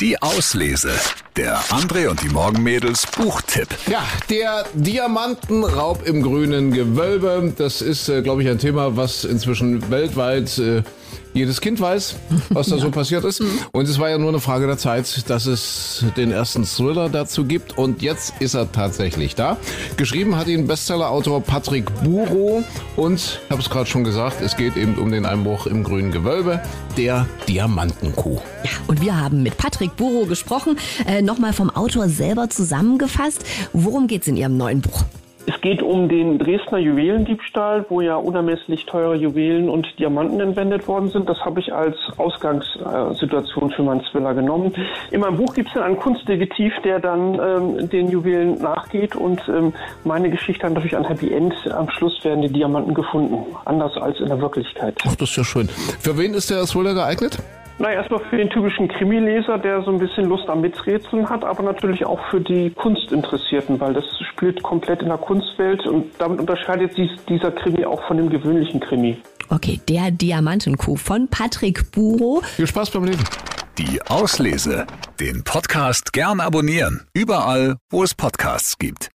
Die Auslese. Der André und die Morgenmädels Buchtipp. Ja, der Diamantenraub im grünen Gewölbe. Das ist, äh, glaube ich, ein Thema, was inzwischen weltweit äh, jedes Kind weiß, was da so passiert ist. Und es war ja nur eine Frage der Zeit, dass es den ersten Thriller dazu gibt. Und jetzt ist er tatsächlich da. Geschrieben hat ihn Bestsellerautor Patrick Buro. Und ich habe es gerade schon gesagt, es geht eben um den Einbruch im grünen Gewölbe, der Diamantenkuh. Ja, und wir haben mit Patrick Buro gesprochen. Äh, Nochmal vom Autor selber zusammengefasst. Worum geht's in Ihrem neuen Buch? Es geht um den Dresdner Juwelendiebstahl, wo ja unermesslich teure Juwelen und Diamanten entwendet worden sind. Das habe ich als Ausgangssituation für meinen Thriller genommen. In meinem Buch gibt es dann einen Kunstdetektiv, der dann ähm, den Juwelen nachgeht und ähm, meine Geschichte hat natürlich ein Happy End. Am Schluss werden die Diamanten gefunden, anders als in der Wirklichkeit. Ach, das ist ja schön. Für wen ist der Thriller geeignet? Na, erstmal für den typischen Krimileser, der so ein bisschen Lust am Miträtseln hat, aber natürlich auch für die Kunstinteressierten, weil das spielt komplett in der Kunstwelt und damit unterscheidet sich dieser Krimi auch von dem gewöhnlichen Krimi. Okay, der Diamantenkuh von Patrick Buro. Viel Spaß beim Lesen. Die Auslese. Den Podcast gern abonnieren. Überall, wo es Podcasts gibt.